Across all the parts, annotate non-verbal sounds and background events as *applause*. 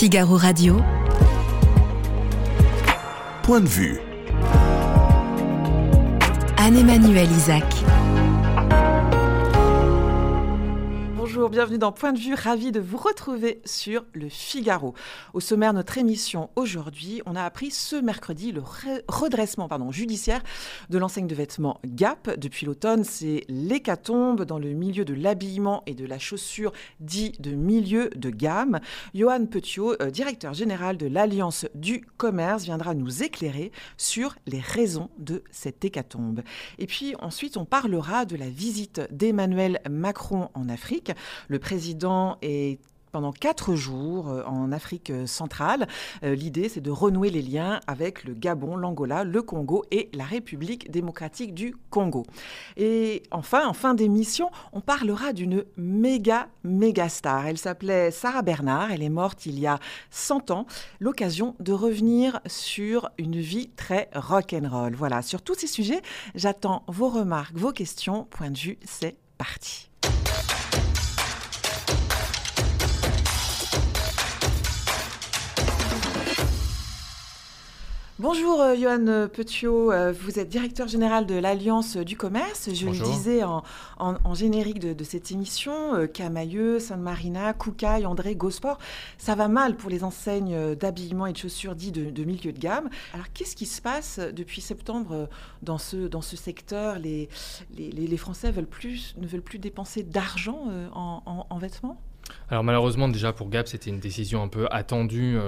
Figaro Radio. Point de vue. Anne-Emmanuel Isaac. Bonjour, bienvenue dans Point de vue, ravi de vous retrouver sur le Figaro. Au sommaire de notre émission aujourd'hui, on a appris ce mercredi le redressement pardon, judiciaire de l'enseigne de vêtements Gap. Depuis l'automne, c'est l'hécatombe dans le milieu de l'habillement et de la chaussure dit de milieu de gamme. Johan Petiot, euh, directeur général de l'Alliance du commerce, viendra nous éclairer sur les raisons de cette hécatombe. Et puis ensuite, on parlera de la visite d'Emmanuel Macron en Afrique. Le président est pendant quatre jours euh, en Afrique centrale. Euh, l'idée, c'est de renouer les liens avec le Gabon, l'Angola, le Congo et la République démocratique du Congo. Et enfin, en fin d'émission, on parlera d'une méga, méga star. Elle s'appelait Sarah Bernard. Elle est morte il y a 100 ans. L'occasion de revenir sur une vie très rock'n'roll. Voilà, sur tous ces sujets, j'attends vos remarques, vos questions. Point de vue, c'est parti. Bonjour euh, Johan Petiot, euh, vous êtes directeur général de l'Alliance du commerce. Je le disais en, générique de, cette émission, euh, Camailleux, Sainte-Marina, Koukaï, André, Gosport, ça va mal pour les enseignes d'habillement et de chaussures dits de, milieu de gamme. Alors qu'est-ce qui se passe depuis septembre dans ce, dans ce secteur? Les, les, Français veulent plus, ne veulent plus dépenser d'argent en, vêtements? Alors malheureusement déjà pour Gap c'était une décision un peu attendue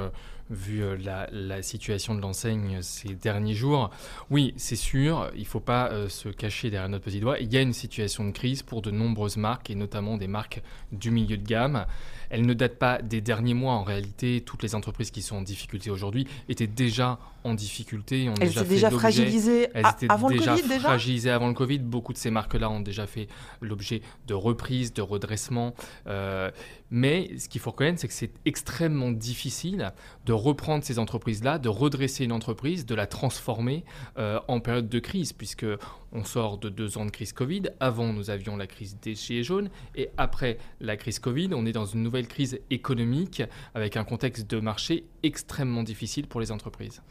vu euh, la, situation de l'enseigne ces derniers jours. Oui, c'est sûr, il ne faut pas euh, se cacher derrière notre petit doigt. Il y a une situation de crise pour de nombreuses marques, et notamment des marques du milieu de gamme. Elle ne date pas des derniers mois. En réalité, toutes les entreprises qui sont en difficulté aujourd'hui étaient déjà en difficulté. Elles étaient déjà fragilisées avant le Covid déjà fragilisées avant le Covid. Beaucoup de ces marques-là ont déjà fait l'objet de reprises, de redressement. Euh, mais ce qu'il faut reconnaître, c'est que c'est extrêmement difficile de reprendre ces entreprises-là, de redresser une entreprise, de la transformer euh, en période de crise, puisque on sort de deux ans de crise Covid. Avant, nous avions la crise des gilets jaunes. Et après la crise Covid, on est dans une nouvelle crise économique avec un contexte de marché extrêmement difficile pour les entreprises.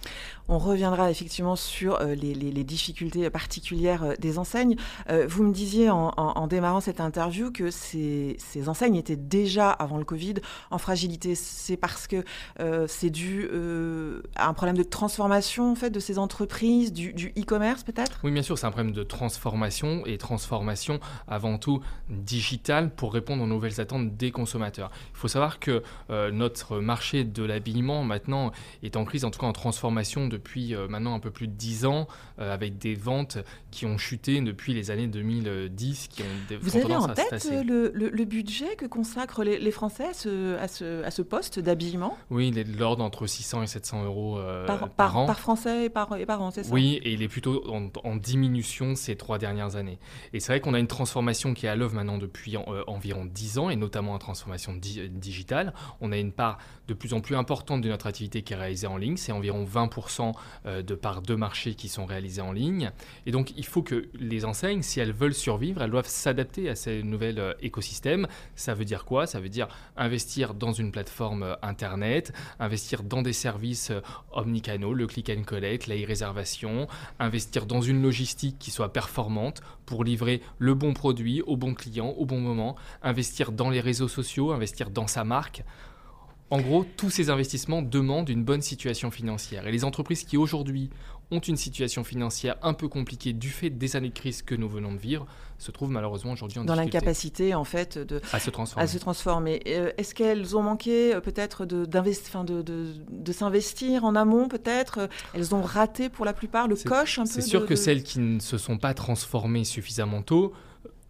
On reviendra effectivement sur euh, les, difficultés particulières euh, des enseignes. Euh, vous me disiez en, démarrant cette interview que ces, enseignes étaient déjà, avant le Covid, en fragilité. C'est parce que c'est dû à un problème de transformation en fait, de ces entreprises, du e-commerce peut-être? Oui, bien sûr, c'est un problème de transformation et transformation avant tout digitale pour répondre aux nouvelles attentes des consommateurs. Il faut savoir que euh, notre marché de l'habillement maintenant est en crise, en tout cas en transformation depuis euh, maintenant un peu plus de 10 ans, euh, avec des ventes qui ont chuté depuis les années 2010, qui ont des Vous avez en tête le, le, budget que consacrent les, Français à ce, à ce, à ce poste d'habillement? Oui, il est de l'ordre entre 600 et 700 euros par, par, an. Par Français et par, et par an, c'est ça? Oui, et il est plutôt en, en diminution ces trois dernières années. Et c'est vrai qu'on a une transformation qui est à l'œuvre maintenant depuis euh, environ 10 ans, et notamment une transformation euh, digitale. On a une part de plus en plus importante de notre activité qui est réalisée en ligne. C'est environ 20% euh, de parts de marché qui sont réalisées en ligne. Et donc, il faut que les enseignes, si elles veulent survivre, elles doivent s'adapter à ces nouveaux écosystèmes. Ça veut dire quoi? Ça veut dire investir dans une plateforme Internet, investir dans des services omnicanaux, le click and collect, la e-réservation, investir dans une logistique qui soit performante pour livrer le bon produit au bon client au bon moment, investir dans les réseaux sociaux, investir dans sa marque. En gros, tous ces investissements demandent une bonne situation financière. Et les entreprises qui aujourd'hui ont une situation financière un peu compliquée du fait des années de crise que nous venons de vivre, se trouvent malheureusement aujourd'hui en Dans l'incapacité, en fait, de, à se transformer. À se transformer. Euh, est-ce qu'elles ont manqué euh, peut-être de, de, de, de s'investir en amont, peut-être? Elles ont raté pour la plupart le coche un peu C'est sûr que celles qui ne se sont pas transformées suffisamment tôt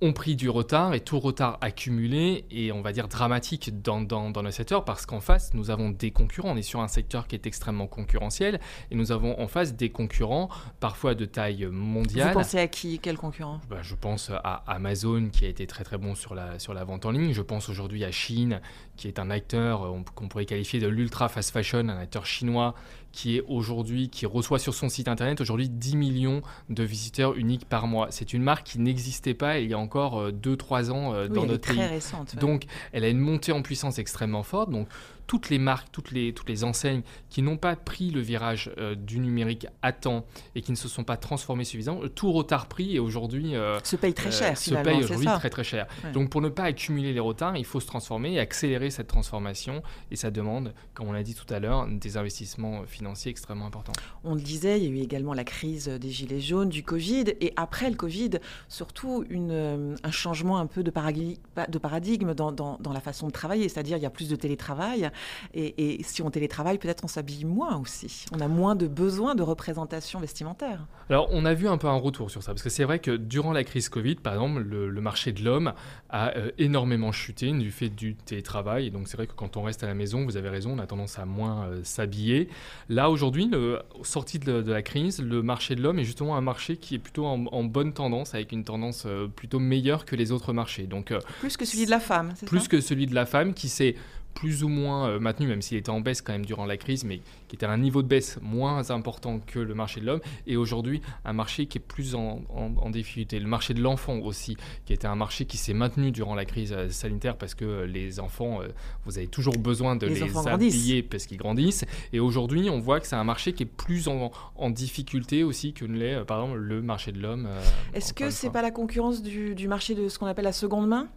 ont pris du retard et tout retard accumulé et on va dire dramatique dans, dans, dans le secteur parce qu'en face nous avons des concurrents. On est sur un secteur qui est extrêmement concurrentiel et nous avons en face des concurrents parfois de taille mondiale. Vous pensez à qui? Quel concurrent? Bah, Je pense à Amazon qui a été très très bon sur la, sur la vente en ligne. Je pense aujourd'hui à Chine qui est un acteur qu'on pourrait qualifier de l'ultra fast fashion, un acteur chinois qui est aujourd'hui, qui reçoit sur son site internet aujourd'hui 10 millions de visiteurs uniques par mois. C'est une marque qui n'existait pas il y a encore 2-3 ans dans notre pays. Récente, Donc, elle a une montée en puissance extrêmement forte. Donc, toutes les marques, toutes les, toutes les enseignes qui n'ont pas pris le virage euh, du numérique à temps et qui ne se sont pas transformées suffisamment, tout retard pris et aujourd'hui euh, se paye très cher. se paye aujourd'hui très très cher. Donc pour ne pas accumuler les retards, il faut se transformer et accélérer cette transformation et ça demande, comme on l'a dit tout à l'heure, des investissements financiers extrêmement importants. On le disait, il y a eu également la crise des gilets jaunes, du Covid et après le Covid, surtout une, euh, un changement un peu de paradigme, de paradigme dans, dans, dans la façon de travailler, c'est-à-dire il y a plus de télétravail et, si on télétravaille, peut-être on s'habille moins aussi. On a moins de besoin de représentation vestimentaire. Alors, on a vu un peu un retour sur ça, parce que c'est vrai que durant la crise Covid, par exemple, le, marché de l'homme a euh, énormément chuté du fait du télétravail. Et donc, c'est vrai que quand on reste à la maison, vous avez raison, on a tendance à moins euh, s'habiller. Là, aujourd'hui, sorti de, de, la crise, le marché de l'homme est justement un marché qui est plutôt en, bonne tendance, avec une tendance euh, plutôt meilleure que les autres marchés. Donc, plus que celui de la femme, c'est ça? Plus que celui de la femme qui s'est plus ou moins euh, maintenu, même s'il était en baisse quand même durant la crise, mais qui était à un niveau de baisse moins important que le marché de l'homme, et aujourd'hui un marché qui est plus en, difficulté. Le marché de l'enfant aussi, qui était un marché qui s'est maintenu durant la crise euh, sanitaire parce que euh, les enfants, vous avez toujours besoin de les, habiller parce qu'ils grandissent, et aujourd'hui on voit que c'est un marché qui est plus en, difficulté aussi que ne l'est par exemple le marché de l'homme. Est-ce que c'est pas la concurrence du, du marché de ce qu'on appelle la seconde main?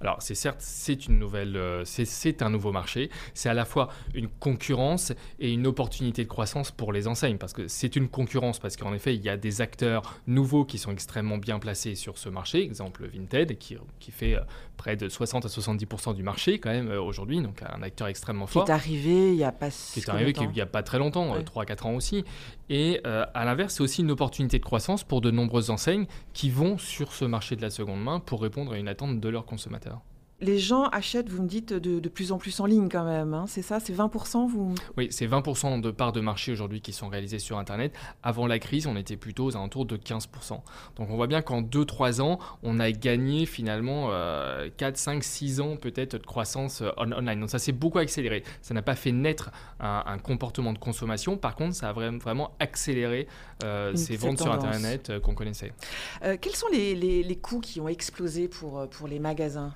Alors, c'est certes, c'est une nouvelle, euh, c'est un nouveau marché. C'est à la fois une concurrence et une opportunité de croissance pour les enseignes, parce que c'est une concurrence, parce qu'en effet, il y a des acteurs nouveaux qui sont extrêmement bien placés sur ce marché. Exemple Vinted, qui, qui fait euh, près de 60 à 70% du marché quand même euh, aujourd'hui, donc un acteur extrêmement fort. Qui est arrivé il n'y a pas Qui est arrivé il n'y a pas très longtemps, 3-4 ans aussi. Et à l'inverse, c'est aussi une opportunité de croissance pour de nombreuses enseignes qui vont sur ce marché de la seconde main pour répondre à une attente de leurs consommateurs. Les gens achètent, vous me dites, de, plus en plus en ligne quand même. Hein, c'est ça C'est 20% vous? Oui, c'est 20% de parts de marché aujourd'hui qui sont réalisées sur Internet. Avant la crise, on était plutôt aux alentours de 15%. Donc on voit bien qu'en 2-3 ans, on a gagné finalement 4, 5, 6 ans peut-être de croissance euh, online. Donc ça s'est beaucoup accéléré. Ça n'a pas fait naître un, comportement de consommation. Par contre, ça a vraiment, accéléré euh, ces ventes sur Internet euh, qu'on connaissait. quels sont les, les, coûts qui ont explosé pour, pour les magasins?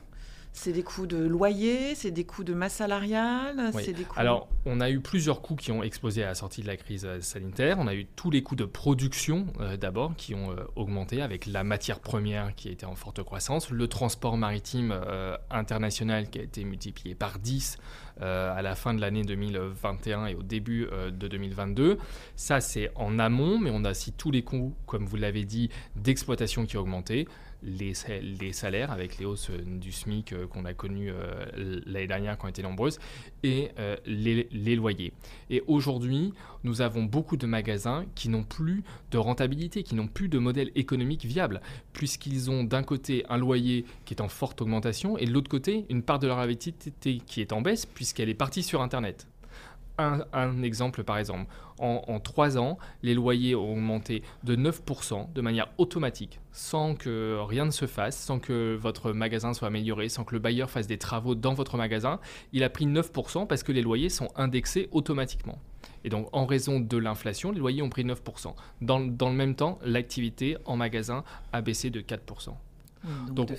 C'est des coûts de loyer, c'est des coûts de masse salariale, c'est des coûts... Alors, on a eu plusieurs coûts qui ont explosé à la sortie de la crise euh, sanitaire. On a eu tous les coûts de production euh, d'abord qui ont euh, augmenté avec la matière première qui a été en forte croissance, le transport maritime international qui a été multiplié par 10 à la fin de l'année 2021 et au début de 2022. Ça, c'est en amont, mais on a aussi tous les coûts, comme vous l'avez dit, d'exploitation qui ont augmenté les, salaires avec les hausses euh, du SMIC euh, qu'on a connues euh, l'année dernière qui ont été nombreuses et les, les, loyers. Et aujourd'hui, nous avons beaucoup de magasins qui n'ont plus de rentabilité, qui n'ont plus de modèle économique viable, puisqu'ils ont d'un côté un loyer qui est en forte augmentation et de l'autre côté une part de leur activité qui est en baisse puisqu'elle est partie sur Internet un, exemple par exemple. En, trois ans, les loyers ont augmenté de 9% de manière automatique, sans que rien ne se fasse, sans que votre magasin soit amélioré, sans que le bailleur fasse des travaux dans votre magasin. Il a pris 9% parce que les loyers sont indexés automatiquement. Et donc, en raison de l'inflation, les loyers ont pris 9%. Dans, dans le même temps, l'activité en magasin a baissé de 4%. Donc,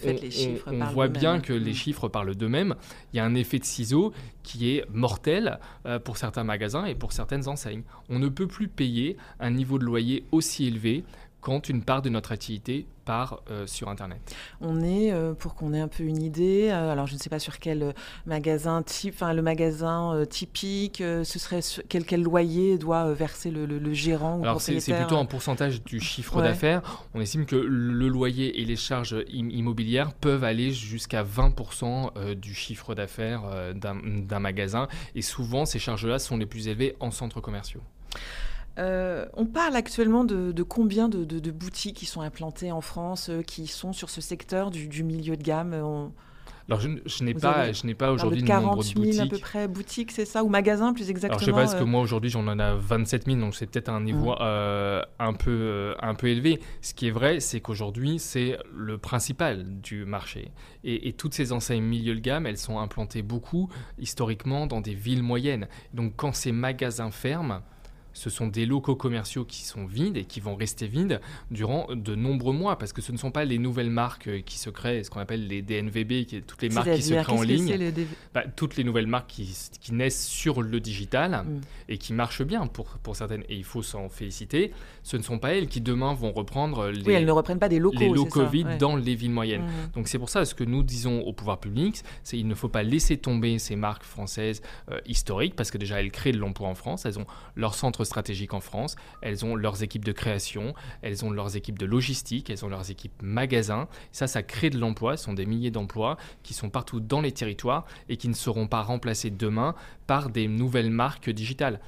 on, voit bien que les mm. chiffres parlent d'eux-mêmes. Il y a un effet de ciseau qui est mortel euh, pour certains magasins et pour certaines enseignes. On ne peut plus payer un niveau de loyer aussi élevé quand une part de notre activité part euh, sur Internet. On est, euh, pour qu'on ait un peu une idée, euh, alors je ne sais pas sur quel magasin type, enfin le magasin typique, ce serait quel, quel loyer doit verser le, le, gérant ou Alors c'est plutôt un pourcentage du chiffre d'affaires. On estime que le loyer et les charges immobilières peuvent aller jusqu'à 20% du chiffre d'affaires d'un magasin. Et souvent, ces charges-là sont les plus élevées en centres commerciaux. Euh, on parle actuellement de, combien de, boutiques qui sont implantées en France, euh, qui sont sur ce secteur du, milieu de gamme alors, je, n'ai pas, je n'ai pas aujourd'hui le nombre de boutiques. 40 000 à peu près boutiques, c'est ça Ou magasins, plus exactement Alors, je sais pas, parce que euh moi, aujourd'hui, j'en ai 27 000, donc c'est peut-être un niveau mmh. un, peu, un peu élevé. Ce qui est vrai, c'est qu'aujourd'hui, c'est le principal du marché. Et, et, toutes ces enseignes milieu de gamme, elles sont implantées beaucoup, historiquement, dans des villes moyennes. Donc, quand ces magasins ferment, ce sont des locaux commerciaux qui sont vides et qui vont rester vides durant de nombreux mois parce que ce ne sont pas les nouvelles marques euh, qui se créent, ce qu'on appelle les DNVB, qui toutes les marques qui se créent en ligne. Bah, toutes les nouvelles marques qui, qui, naissent sur le digital mm. et qui marchent bien pour, pour certaines, et il faut s'en féliciter. Ce ne sont pas elles qui demain vont reprendre les, oui, elles ne reprennent pas des locaux, les locaux vides dans les villes moyennes. Mm. Donc c'est pour ça ce que nous disons au pouvoir public, c'est qu'il ne faut pas laisser tomber ces marques françaises euh, historiques parce que déjà elles créent de l'emploi en France, elles ont leur centre stratégiques en France. Elles ont leurs équipes de création, elles ont leurs équipes de logistique, elles ont leurs équipes magasins. Ça, ça crée de l'emploi. Ce sont des milliers d'emplois qui sont partout dans les territoires et qui ne seront pas remplacés demain par des nouvelles marques digitales.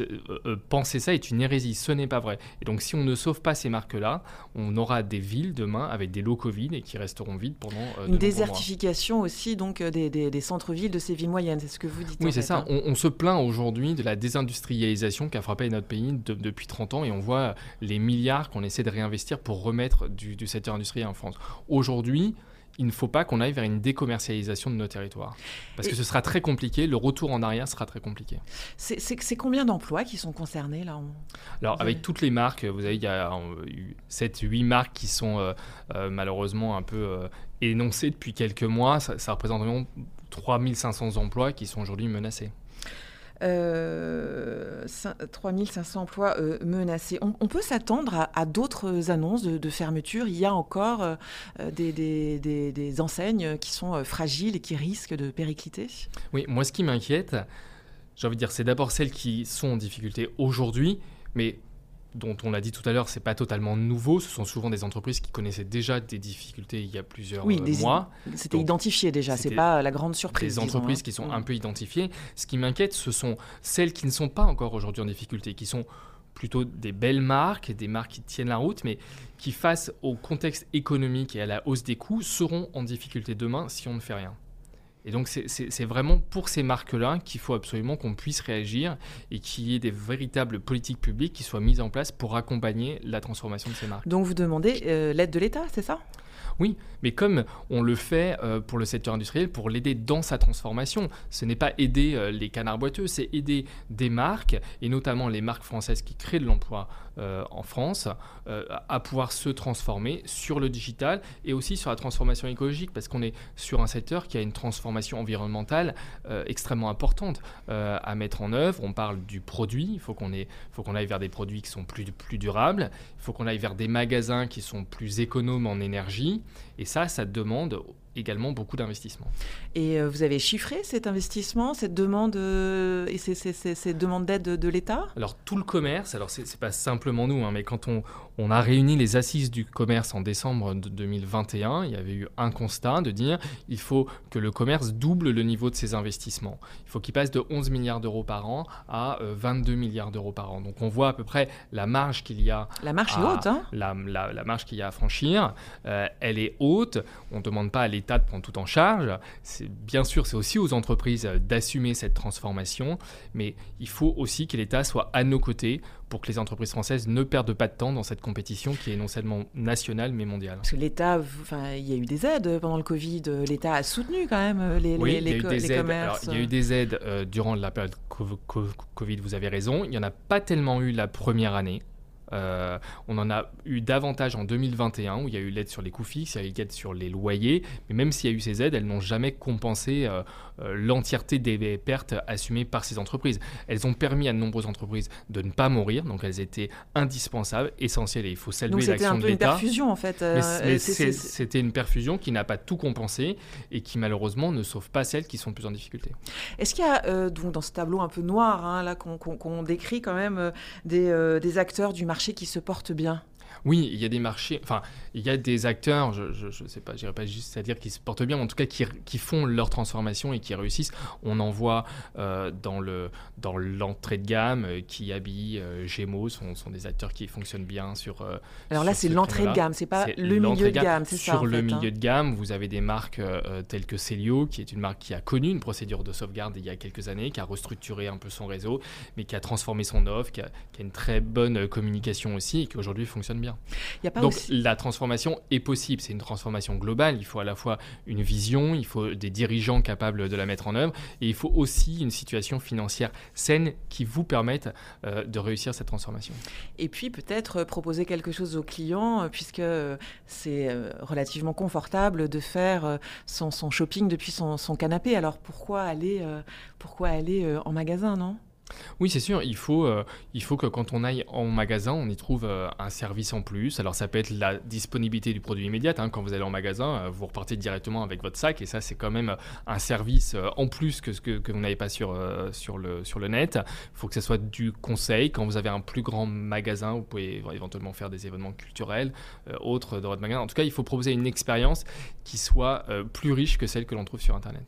Euh, euh, penser ça est une hérésie, ce n'est pas vrai. Et donc si on ne sauve pas ces marques-là, on aura des villes demain avec des locaux vides et qui resteront vides pendant euh, Une désertification aussi donc des, centres-villes de ces villes moyennes, c'est ce que vous dites. Oui, c'est ça. Hein. On, se plaint aujourd'hui de la désindustrialisation qui a frappé notre pays depuis 30 ans et on voit les milliards qu'on essaie de réinvestir pour remettre du, du secteur industriel en France. Aujourd'hui, il ne faut pas qu'on aille vers une décommercialisation de nos territoires. Parce que ce sera très compliqué, le retour en arrière sera très compliqué. C'est combien d'emplois qui sont concernés là Alors avec toutes les marques, vous avez, il y a 7-8 marques qui sont euh, euh, malheureusement un peu euh, énoncées depuis quelques mois. Ça, ça représente environ 3500 emplois qui sont aujourd'hui menacés. 3500 euh, emplois euh, menacés. On, peut s'attendre à, d'autres annonces de, fermeture? Il y a encore euh, des, des, enseignes qui sont fragiles et qui risquent de péricliter? Oui, moi ce qui m'inquiète, j'ai envie de dire, c'est d'abord celles qui sont en difficulté aujourd'hui, mais dont on l'a dit tout à l'heure, c'est pas totalement nouveau. Ce sont souvent des entreprises qui connaissaient déjà des difficultés il y a plusieurs oui, euh, mois. C'était identifié déjà, c'est pas la grande surprise. Des entreprises hein. qui sont un peu identifiées. Ce qui m'inquiète, ce sont celles qui ne sont pas encore aujourd'hui en difficulté, qui sont plutôt des belles marques, des marques qui tiennent la route, mais qui, face au contexte économique et à la hausse des coûts, seront en difficulté demain si on ne fait rien. Et donc c'est vraiment pour ces marques-là qu'il faut absolument qu'on puisse réagir et qu'il y ait des véritables politiques publiques qui soient mises en place pour accompagner la transformation de ces marques. Donc vous demandez euh, l'aide de l'État, c'est ça? Oui, mais comme on le fait euh, pour le secteur industriel, pour l'aider dans sa transformation, ce n'est pas aider euh, les canards boiteux, c'est aider des marques, et notamment les marques françaises qui créent de l'emploi euh, en France, à pouvoir se transformer sur le digital et aussi sur la transformation écologique, parce qu'on est sur un secteur qui a une transformation environnementale extrêmement importante à mettre en œuvre. On parle du produit, il faut qu'on aille vers des produits qui sont plus durables, il faut qu'on aille vers des magasins qui sont plus économes en énergie. Et ça, ça demande également beaucoup d'investissement. Et euh, vous avez chiffré cet investissement, cette demande euh, et ces, ces, demandes d'aide de, l'État? Alors tout le commerce, alors c'est pas simplement nous, hein, mais quand on, on, a réuni les assises du commerce en décembre 2021, il y avait eu un constat de dire il faut que le commerce double le niveau de ses investissements. Il faut qu'il passe de 11 milliards d'euros par an à 22 euh, milliards d'euros par an. Donc on voit à peu près la marge qu'il y a. La marge est haute, hein la, la, marge qu'il y a à franchir, elle est haute. On ne demande pas à l'État de prendre tout en charge. Bien sûr, c'est aussi aux entreprises euh, d'assumer cette transformation, mais il faut aussi que l'État soit à nos côtés pour que les entreprises françaises ne perdent pas de temps dans cette compétition qui est non seulement nationale mais mondiale. Parce que l'État, enfin, il y a eu des aides pendant le Covid. L'État a soutenu quand même euh, les, oui, les, aides. Alors, il y a eu des aides euh, durant la période Covid. Vous avez raison. Il n'y en a pas tellement eu la première année. Euh, on en a eu davantage en 2021 où il y a eu l'aide sur les coûts fixes, il y a eu l'aide sur les loyers, mais même s'il y a eu ces aides, elles n'ont jamais compensé euh, euh, l'entièreté des pertes assumées par ces entreprises. Elles ont permis à de nombreuses entreprises de ne pas mourir, donc elles étaient indispensables, essentielles et il faut saluer l'action de l'État. C'était une perfusion en fait. c'était une perfusion qui n'a pas tout compensé et qui malheureusement ne sauve pas celles qui sont plus en difficulté. Est-ce qu'il y a donc dans ce tableau un peu noir hein, là qu'on décrit quand même des, des acteurs du marché qui se portent bien? Oui, il y a des marchés, enfin, il y a des acteurs, je ne sais pas, j'irai pas juste à dire qu'ils se portent bien, mais en tout cas qui, qui, font leur transformation et qui réussissent. On en voit euh, dans le dans l'entrée de gamme, euh, qui habille, euh, Gémeaux, sont, sont, des acteurs qui fonctionnent bien sur. Alors là, c'est l'entrée de gamme, c'est pas le milieu de gamme, c'est ça. Sur le milieu hein. de gamme, vous avez des marques telles que Celio, qui est une marque qui a connu une procédure de sauvegarde il y a quelques années, qui a restructuré un peu son réseau, mais qui a transformé son offre, qui a, qui a une très bonne communication aussi et qui aujourd'hui fonctionne fonctionne bien. Y a pas Donc aussi- la transformation est possible. C'est une transformation globale. Il faut à la fois une vision, il faut des dirigeants capables de la mettre en œuvre, et il faut aussi une situation financière saine qui vous permette euh, de réussir cette transformation. Et puis peut-être euh, proposer quelque chose aux clients, euh, puisque c'est relativement confortable de faire son, son shopping depuis son, son canapé. Alors pourquoi aller, euh, pourquoi aller en magasin, non? Oui, c'est sûr, il faut, euh, il faut que quand on aille en magasin, on y trouve euh, un service en plus. Alors ça peut être la disponibilité du produit immédiat. hein. Quand vous allez en magasin, euh, vous repartez directement avec votre sac et ça c'est quand même un service en plus que ce que, vous n'avez pas sur, le, sur le net. Il faut que ce soit du conseil. Quand vous avez un plus grand magasin, vous pouvez éventuellement faire des événements culturels, autres dans votre magasin. En tout cas, il faut proposer une expérience qui soit euh, plus riche que celle que l'on trouve sur Internet.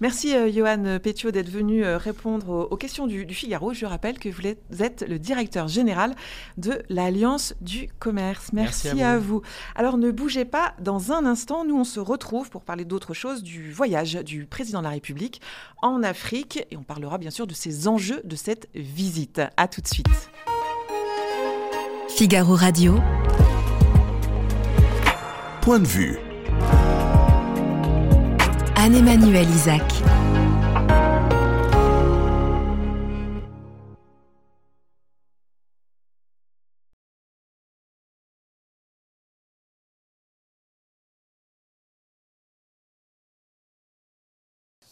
Merci euh, Johan Pétiot d'être venu euh, répondre aux, aux questions du, du Figaro. Je rappelle que vous êtes- vous êtes le directeur général de l'Alliance du commerce. Merci, Merci à à, vous. Alors ne bougez pas, dans un instant, nous on se retrouve pour parler d'autre chose, du voyage du président de la République en Afrique et on parlera bien sûr de ces enjeux de cette visite. À tout de suite. Figaro Radio. Point de vue. Anne-Emmanuel Isaac.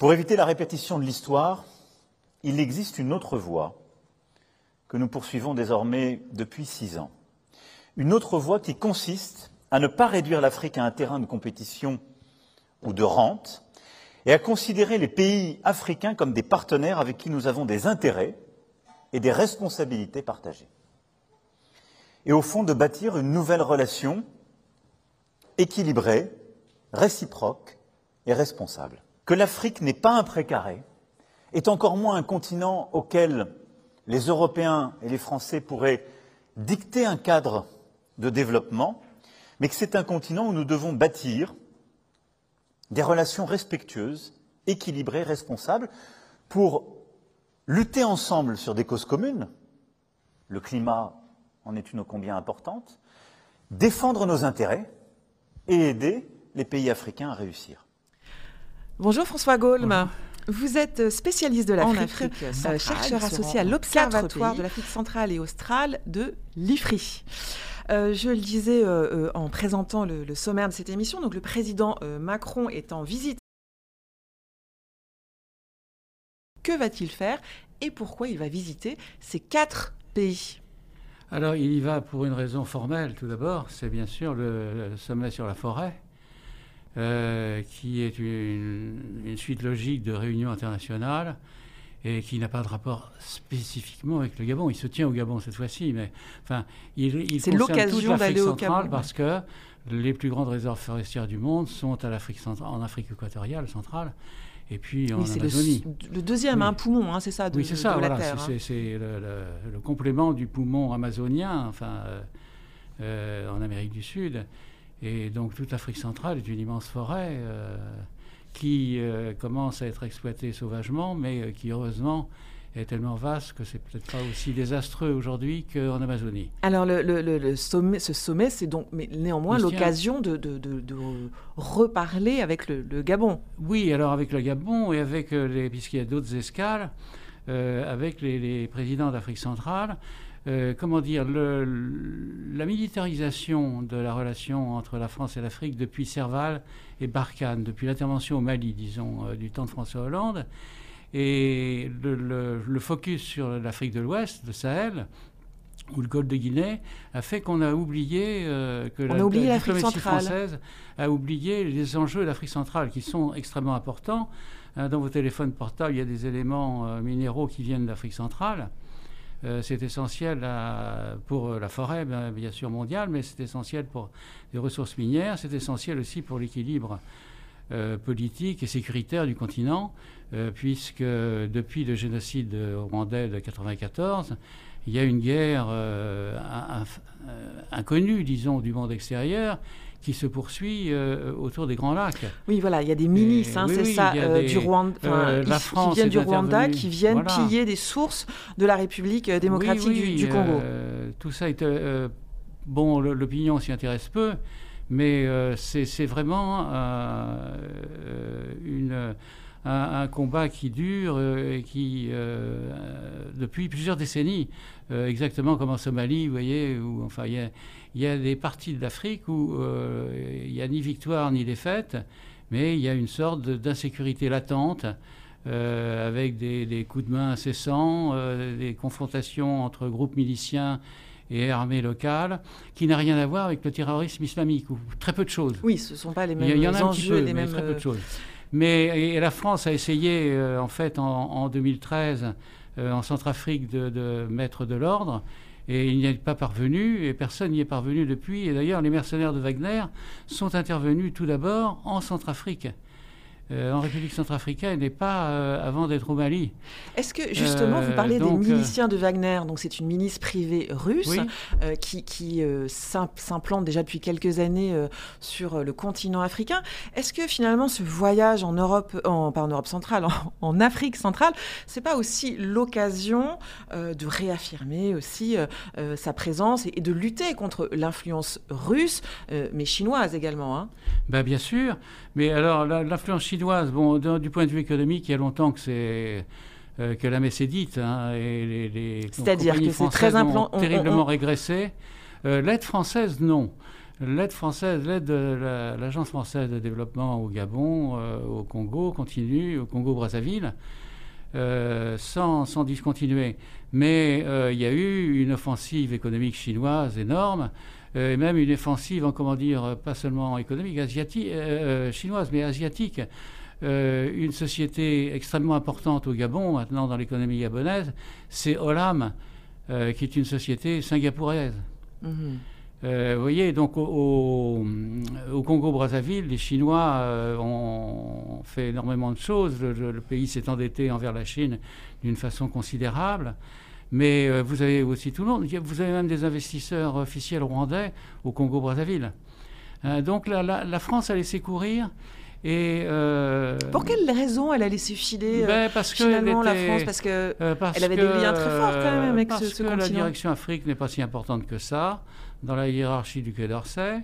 Pour éviter la répétition de l'histoire, il existe une autre voie que nous poursuivons désormais depuis six ans. Une autre voie qui consiste à ne pas réduire l'Afrique à un terrain de compétition ou de rente et à considérer les pays africains comme des partenaires avec qui nous avons des intérêts et des responsabilités partagées. Et au fond, de bâtir une nouvelle relation équilibrée, réciproque et responsable. Que l'Afrique n'est pas un précaré est encore moins un continent auquel les Européens et les Français pourraient dicter un cadre de développement, mais que c'est un continent où nous devons bâtir des relations respectueuses, équilibrées, responsables, pour lutter ensemble sur des causes communes. Le climat en est une ô combien importante, défendre nos intérêts et aider les pays africains à réussir. Bonjour François Gaulme. Vous êtes spécialiste de l'Afrique, Afrique euh, centrale, chercheur associé à l'Observatoire de l'Afrique centrale et australe de l'IFRI. Euh, je le disais euh, euh, en présentant le, sommaire de cette émission, donc le président Macron est en visite. Que va-t-il faire et pourquoi il va visiter ces quatre pays? Alors, il y va pour une raison formelle, tout d'abord. C'est bien sûr le, sommet sur la forêt, qui est une suite logique de réunions internationales et qui n'a pas de rapport spécifiquement avec le Gabon. Il se tient au Gabon cette fois-ci, mais enfin, il, il C'est l'occasion d'aller au Gabon. parce que les plus grandes réserves forestières du monde sont à l'Afrique en Afrique équatoriale, centrale, et puis en Oui, le, Amazonie. le deuxième Oui. hein, poumon, hein, c'est ça, de, oui, c'est de ça, la voilà, Terre. c'est- hein. le, le- le complément du poumon amazonien, enfin, euh, euh, en Amérique du Sud. Et donc toute l'Afrique centrale est une immense forêt euh, qui euh, commence à être exploitée sauvagement, mais euh, qui heureusement est tellement vaste que c'est peut-être pas aussi désastreux aujourd'hui qu'en Amazonie. Alors le, le- le- le sommet, ce sommet, c'est donc mais néanmoins l'occasion de, de- de- de reparler avec le, le Gabon. Oui, alors avec le Gabon et avec euh, les, puisqu'il y a d'autres escales, avec les, les présidents d'Afrique centrale, euh, comment dire, le- la militarisation de la relation entre la France et l'Afrique depuis Serval et Barkhane, depuis l'intervention au Mali, disons, euh, du temps de François Hollande, et le, le- le focus sur l'Afrique de l'Ouest, le Sahel, ou le Golfe de Guinée, a fait qu'on a oublié euh, que On la, oublié la diplomatie centrale. française a oublié les enjeux de l'Afrique centrale qui sont extrêmement importants. Hein, Dans vos téléphones portables, il y a des éléments euh, minéraux qui viennent d'Afrique centrale. Euh, c'est essentiel à- pour euh, la forêt, bien, bien sûr, mondiale, mais c'est essentiel pour les ressources minières. C'est essentiel aussi pour l'équilibre euh, politique et sécuritaire du continent, euh, puisque depuis le génocide rwandais de 1994, il y a une guerre euh, euh, inconnue, disons, du monde extérieur qui se poursuit euh, autour des Grands Lacs. Oui, voilà, il y a des milices, hein, oui, c'est oui, ça, euh, des- du Rwanda, euh, la qui- France qui viennent du Rwanda, qui viennent Voilà. piller des sources de la République démocratique Oui, du, Congo. tout ça est bon, l'opinion s'y intéresse peu, mais c'est vraiment une un, combat qui dure et qui, euh, depuis plusieurs décennies, euh, exactement comme en Somalie, vous voyez, où enfin il y a, des parties de l'Afrique où il n'y a ni victoire ni défaite, mais il y a une sorte d'insécurité latente. avec des, coups de main incessants, des confrontations entre groupes miliciens et armées locales, qui n'a rien à voir avec le terrorisme islamique, ou très peu de choses. Oui, ce ne sont pas les mêmes il y, en a enjeux, un petit peu, mais très peu de choses. Mais la France a essayé, euh, en fait, en, 2013, euh, en Centrafrique, de, mettre de l'ordre. Et il n'y est pas parvenu, et personne n'y est parvenu depuis. Et d'ailleurs, les mercenaires de Wagner sont intervenus tout d'abord en Centrafrique. Euh, en République centrafricaine et pas euh, avant d'être au Mali. Est-ce que justement, vous parlez des miliciens de Wagner, donc c'est une milice privée russe qui, qui s'implante déjà depuis quelques années sur le continent africain. Est-ce que finalement ce voyage en Europe, en, pas en Europe centrale, *laughs* en, Afrique centrale, c'est pas aussi l'occasion de réaffirmer aussi sa présence et, de lutter contre l'influence russe, mais chinoise également hein? Ben, Bien sûr, mais alors l'influence chinoise bon, du point de vue économique, il y a longtemps que c'est euh, que la messe est dite. Hein, C'est-à-dire que c'est très ont terriblement régressé. Euh, l'aide française, non. L'aide française, l'aide de l'Agence française de développement au Gabon, euh, au Congo, continue, au Congo-Brazzaville, sans, sans, discontinuer. Mais il y a eu une offensive économique chinoise énorme et même une offensive, en, comment dire, pas seulement économique, asiatique, euh, euh, chinoise, mais asiatique. une société extrêmement importante au Gabon, maintenant dans l'économie gabonaise, c'est Olam, qui est une société singapouraise. Mhm. vous voyez, donc au, Congo-Brazzaville, les Chinois ont fait énormément de choses. le pays s'est endetté envers la Chine d'une façon considérable. Mais euh, vous avez aussi tout le monde. Vous avez même des investisseurs officiels rwandais au Congo-Brazzaville. Euh, donc la, France a laissé courir. Et euh, Pour quelle raison elle a laissé filer ben, parce finalement la France? Parce qu'elle avait des liens très forts quand même avec ce, ce que La direction Afrique n'est pas si importante que ça dans la hiérarchie du Quai d'Orsay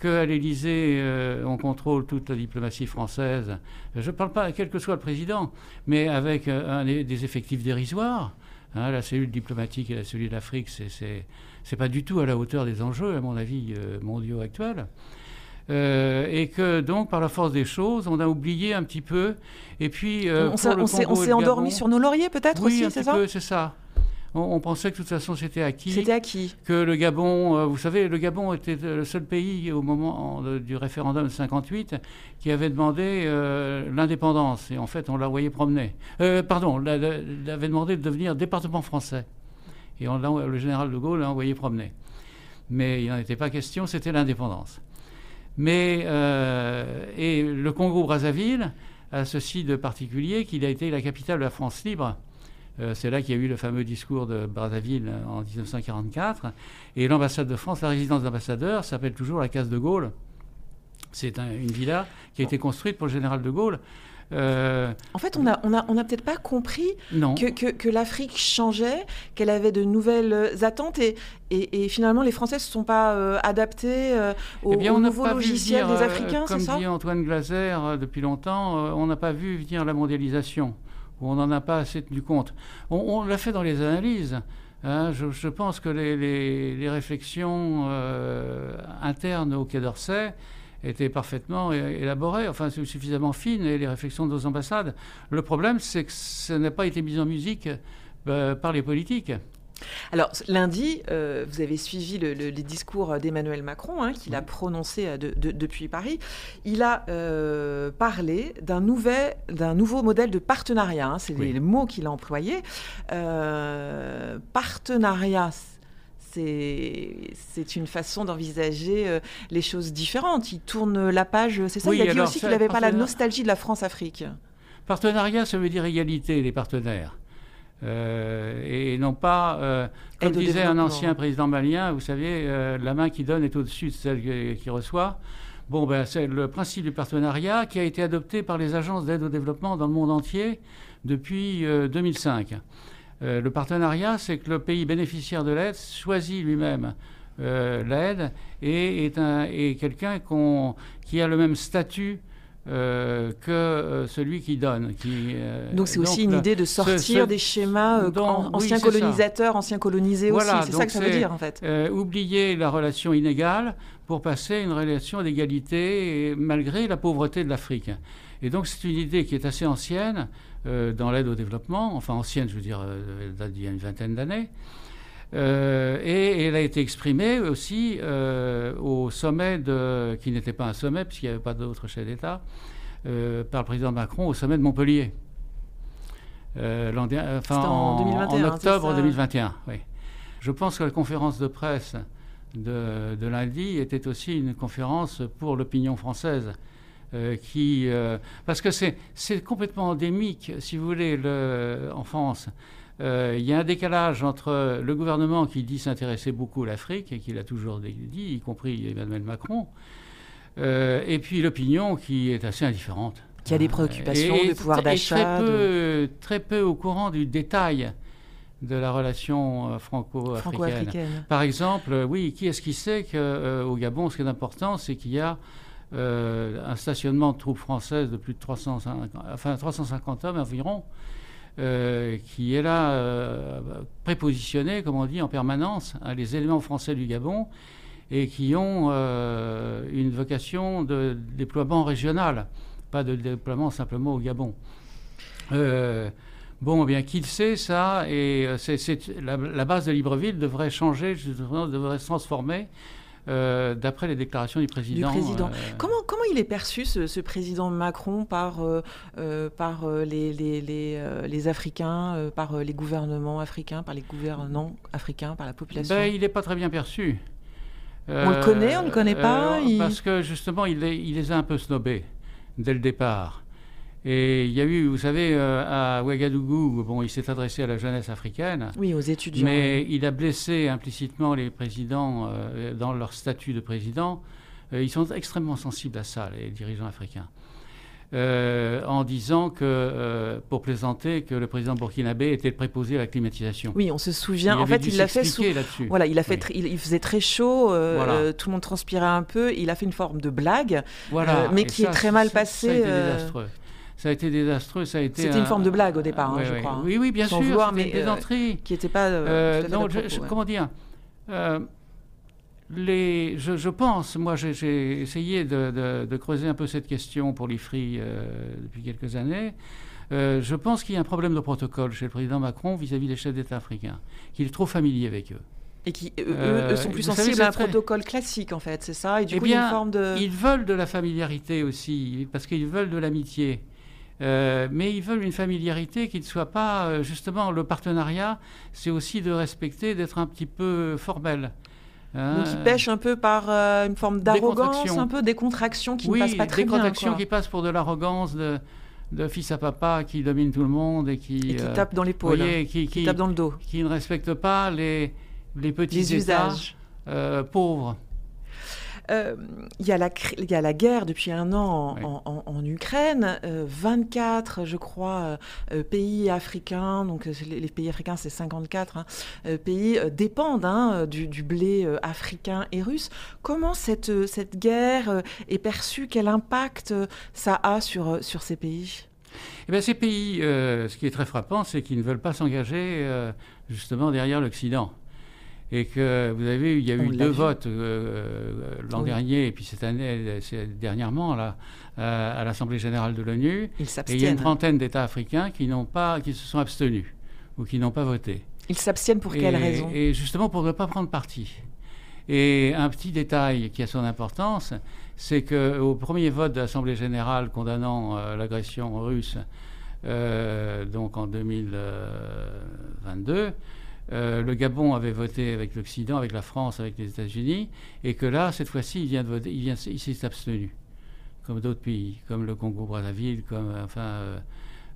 qu'à l'Élysée, on contrôle toute la diplomatie française. Je ne parle pas, quel que soit le président, mais avec des effectifs dérisoires. Hein, la cellule diplomatique et la cellule d'Afrique, c'est n'est pas du tout à la hauteur des enjeux, à mon avis, euh, mondiaux actuels. Euh, et que donc, par la force des choses, on a oublié un petit peu. Et puis, euh, on s'est endormi sur nos lauriers, peut-être aussi, c'est ça? C'est ça on, pensait que de toute façon c'était acquis. C'était acquis. Que le Gabon, euh, vous savez, le Gabon était le seul pays au moment du référendum de 58 qui avait demandé euh, l'indépendance. Et en fait, on l'a envoyé promener. Euh, pardon, on avait demandé de devenir département français. Et on le général de Gaulle l'a envoyé promener. Mais il n'en était pas question, c'était l'indépendance. Mais et le Congo-Brazzaville a ceci de particulier qu'il a été la capitale de la France libre euh, c'est là qu'il y a eu le fameux discours de Brazzaville euh, en 1944. Et l'ambassade de France, la résidence d'ambassadeur, s'appelle toujours la Case de Gaulle. C'est une villa qui a été construite pour le général de Gaulle. Euh, en fait, on n'a on a, on a peut-être pas compris que, que, l'Afrique changeait, qu'elle avait de nouvelles attentes et, et, finalement les Français ne se sont pas adaptés aux, eh nouveaux logiciels des Africains, c'est ça Comme dit Antoine Glaser depuis longtemps, on n'a pas vu venir la mondialisation on n'en a pas assez tenu compte. On, l'a fait dans les analyses. Hein. je, pense que les, réflexions euh, internes au Quai d'Orsay étaient parfaitement élaborées, enfin suffisamment fines, et les réflexions de nos ambassades. Le problème, c'est que ça n'a pas été mis en musique euh, par les politiques. Alors, lundi, euh, vous avez suivi le, les discours d'Emmanuel Macron, hein, qu'il a prononcé euh, depuis Paris. Il a euh, parlé d'un nouveau modèle de partenariat. Hein, c'est les, mots qu'il a employés. partenariat, c'est une façon d'envisager les choses différentes. Il tourne la page, c'est ça? Il a dit aussi qu'il n'avait pas la nostalgie de la France-Afrique. Partenariat, ça veut dire égalité, les partenaires. Euh, et non pas, euh, comme disait un ancien président malien, vous savez, euh, la main qui donne est au-dessus de celle qui, reçoit. Bon, ben, c'est le principe du partenariat qui a été adopté par les agences d'aide au développement dans le monde entier depuis 2005. le partenariat, c'est que le pays bénéficiaire de l'aide choisit lui-même l'aide et est, quelqu'un qui a le même statut euh, que euh, celui qui donne. Qui, euh, donc c'est aussi une idée de sortir des schémas anciens colonisateurs, anciens colonisés aussi. C'est ça que ça veut dire en fait. oublier la relation inégale pour passer à une relation d'égalité malgré la pauvreté de l'Afrique. Et donc c'est une idée qui est assez ancienne dans l'aide au développement, enfin ancienne, je veux dire, elle date d'il y a une vingtaine d'années. Euh, et, elle a été exprimée aussi euh, au sommet de, qui n'était pas un sommet puisqu'il n'y avait pas d'autre chef d'État, euh, par le président Macron au sommet de Montpellier. enfin, en, octobre 2021. Oui. Je pense que la conférence de presse de, de lundi était aussi une conférence pour l'opinion française. qui, parce que c'est complètement endémique, si vous voulez, le, en France. Euh, il y a un décalage entre le gouvernement qui dit s'intéresser beaucoup à l'Afrique, et qui l'a toujours dit, y compris Emmanuel Macron, euh, et puis l'opinion qui est assez indifférente. Qui a des préoccupations de pouvoir d'achat. Très, peu, très peu au courant du détail de la relation euh, franco-africaine. Par exemple, oui, qui est-ce qui sait qu'au Gabon, ce qui est important, c'est qu'il y a un stationnement de troupes françaises de plus de 350, enfin, 350 hommes environ, euh, qui est là euh, prépositionné, comme on dit, en permanence, à les éléments français du Gabon et qui ont euh, une vocation de déploiement régional, pas de déploiement simplement au Gabon. Bon, eh bien, qui le sait, ça, et la, la, base de Libreville devrait changer, devrait se transformer euh, d'après les déclarations du président. président. Euh, comment, comment il est perçu, ce, président Macron, par, euh, par les, les, les, Africains, par les gouvernements africains, par les gouvernants africains, par la population? Ben, Il n'est pas très bien perçu. on le connaît, on ne le connaît pas Parce que justement, il les, il les a un peu snobés dès le départ. Et il y a eu, vous savez, euh, à Ouagadougou, bon, il s'est adressé à la jeunesse africaine. Oui, aux étudiants. Mais il a blessé implicitement les présidents euh, dans leur statut de président. Euh, ils sont extrêmement sensibles à ça, les dirigeants africains. en disant que, pour plaisanter, que le président burkinabé était préposé à la climatisation. Oui, on se souvient. en fait, il l'a fait sous. Voilà, il a fait. Il, faisait très chaud. tout le monde transpirait un peu. Il a fait une forme de blague, voilà. mais qui est très mal passée. désastreux ça a été désastreux. Ça a été. C'était une forme de blague au départ, hein, je crois. Oui, oui, bien sûr. Vouloir, mais des entrées qui n'étaient pas. Euh, non, comment dire euh, les, je, pense, moi j'ai essayé de, creuser un peu cette question pour l'IFRI euh, depuis quelques années. je pense qu'il y a un problème de protocole chez le président Macron vis-à-vis des chefs d'État africains, qu'il est trop familier avec eux. Et qui, eux, sont plus sensibles à un protocole classique, en fait, c'est ça Et du eh coup, bien, une forme de... Ils veulent de la familiarité aussi, parce qu'ils veulent de l'amitié. Euh, mais ils veulent une familiarité qui ne soit pas, euh, justement, le partenariat, c'est aussi de respecter, d'être un petit peu formel. Hein. Donc ils pêchent un peu par euh, une forme d'arrogance, un peu des contractions qui ne passent pas très bien. Des contractions qui passent pour de l'arrogance de, de, fils à papa qui domine tout le monde et qui, et qui tape dans l'épaule, qui, qui, tape dans le dos, qui ne respecte pas les, les petits les usages pauvres. Euh, il y, a la, y a la guerre depuis un an en, Ukraine. 24, euh, je crois, euh, pays africains, donc les, pays africains, c'est 54 hein, pays, dépendent hein, du, blé africain et russe. Comment cette, cette guerre est perçue? Quel impact ça a sur, sur ces pays? Eh bien, ces pays, ce qui est très frappant, c'est qu'ils ne veulent pas s'engager justement derrière l'Occident et que vous avez il y a eu deux votes euh, l'an dernier et puis cette année, dernièrement là, à l'Assemblée générale de l'ONU. Et il y a une trentaine d'États africains qui n'ont pas, qui se sont abstenus ou qui n'ont pas voté. Ils s'abstiennent pour quelle raison? Et justement pour ne pas prendre parti. Et un petit détail qui a son importance, c'est qu'au premier vote de l'Assemblée générale condamnant euh, l'agression russe, euh, donc en 2022, euh, le Gabon avait voté avec l'Occident, avec la France, avec les États-Unis, et que là, cette fois-ci, il vient de voter, il, s'est abstenu, comme d'autres pays, comme le Congo-Brazzaville, comme. Euh,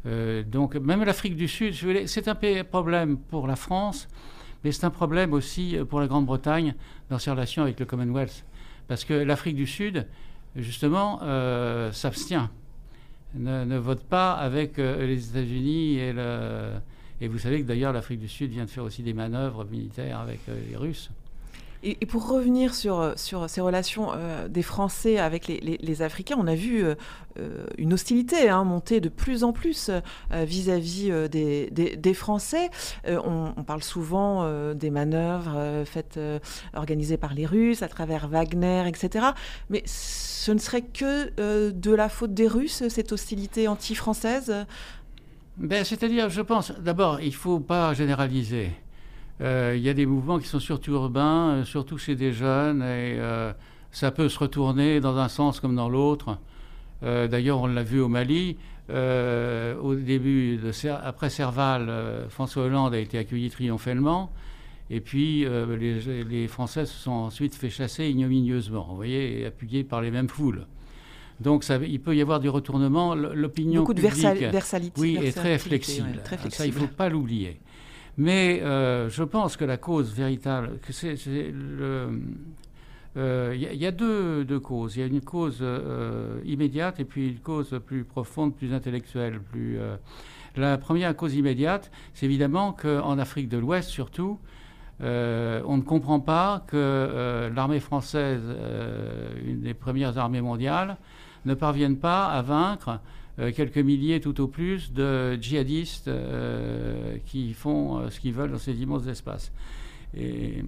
euh, donc même l'Afrique du Sud, c'est un problème pour la France, mais c'est un problème aussi pour la Grande-Bretagne dans ses relations avec le Commonwealth, parce que l'Afrique du Sud, justement, s'abstient, ne, ne, vote pas avec les États-Unis et le et vous savez que d'ailleurs l'Afrique du Sud vient de faire aussi des manœuvres militaires avec euh, les Russes. Et, pour revenir sur, sur ces relations des Français avec les, Africains, on a vu une hostilité hein, monter de plus en plus vis-à-vis des, des, Français. On, on, parle souvent des manœuvres faites, organisées par les Russes à travers Wagner, etc. Mais ce ne serait que de la faute des Russes, cette hostilité anti-française? Ben, C'est-à-dire, je pense, d'abord, il ne faut pas généraliser. Euh, il y a des mouvements qui sont surtout urbains, euh, surtout chez des jeunes, et euh, ça peut se retourner dans un sens comme dans l'autre. D'ailleurs, on l'a vu au Mali. au début, de, après Serval, François Hollande a été accueilli triomphalement. Et puis, les, les, Français se sont ensuite fait chasser ignominieusement, vous voyez, appuyés par les mêmes foules. Donc ça, il peut y avoir du retournement. L'opinion Beaucoup de versalité. Oui, est très flexible. très flexible. Ça, il ne faut pas l'oublier. Mais euh, je pense que la cause véritable, que c'est le... Il euh, y, a deux, deux, causes. Il y a une cause euh, immédiate et puis une cause plus profonde, plus intellectuelle. Plus, la première cause immédiate, c'est évidemment qu'en Afrique de l'Ouest surtout, on ne comprend pas que l'armée française, une des premières armées mondiales, ne parviennent pas à vaincre euh, quelques milliers tout au plus de djihadistes euh, qui font euh, ce qu'ils veulent dans ces immenses espaces. Et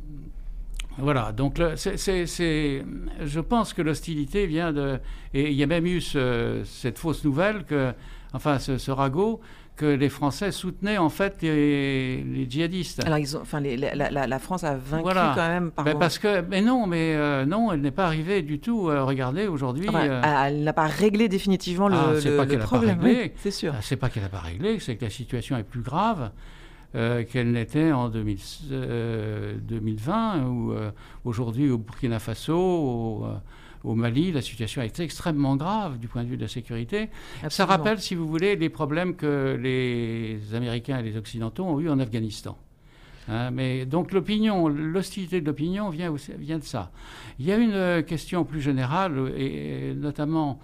voilà, donc je pense que l'hostilité vient de... Et il y a même eu cette fausse nouvelle, que, enfin ce, ce ragot, que les Français soutenaient en fait les, djihadistes. Alors, ils ont, enfin, la, France a vaincu quand même par. Ben, parce que, mais non, mais euh, non, elle n'est pas arrivée du tout. Euh, regardez aujourd'hui. Euh, elle n'a pas réglé définitivement le, ah, c'est pas qu'elle problème. Réglé. c'est sûr. Ah, c'est pas qu'elle n'a pas réglé, c'est que la situation est plus grave. qu'elle n'était en 2020 ou aujourd'hui au Burkina Faso, au Mali, la situation a été extrêmement grave du point de vue de la sécurité. Ça rappelle, si vous voulez, les problèmes que les Américains et les Occidentaux ont eu en Afghanistan. Hein, mais donc l'opinion, l'hostilité de l'opinion vient, vient de ça. Il y a une euh, question plus générale et, notamment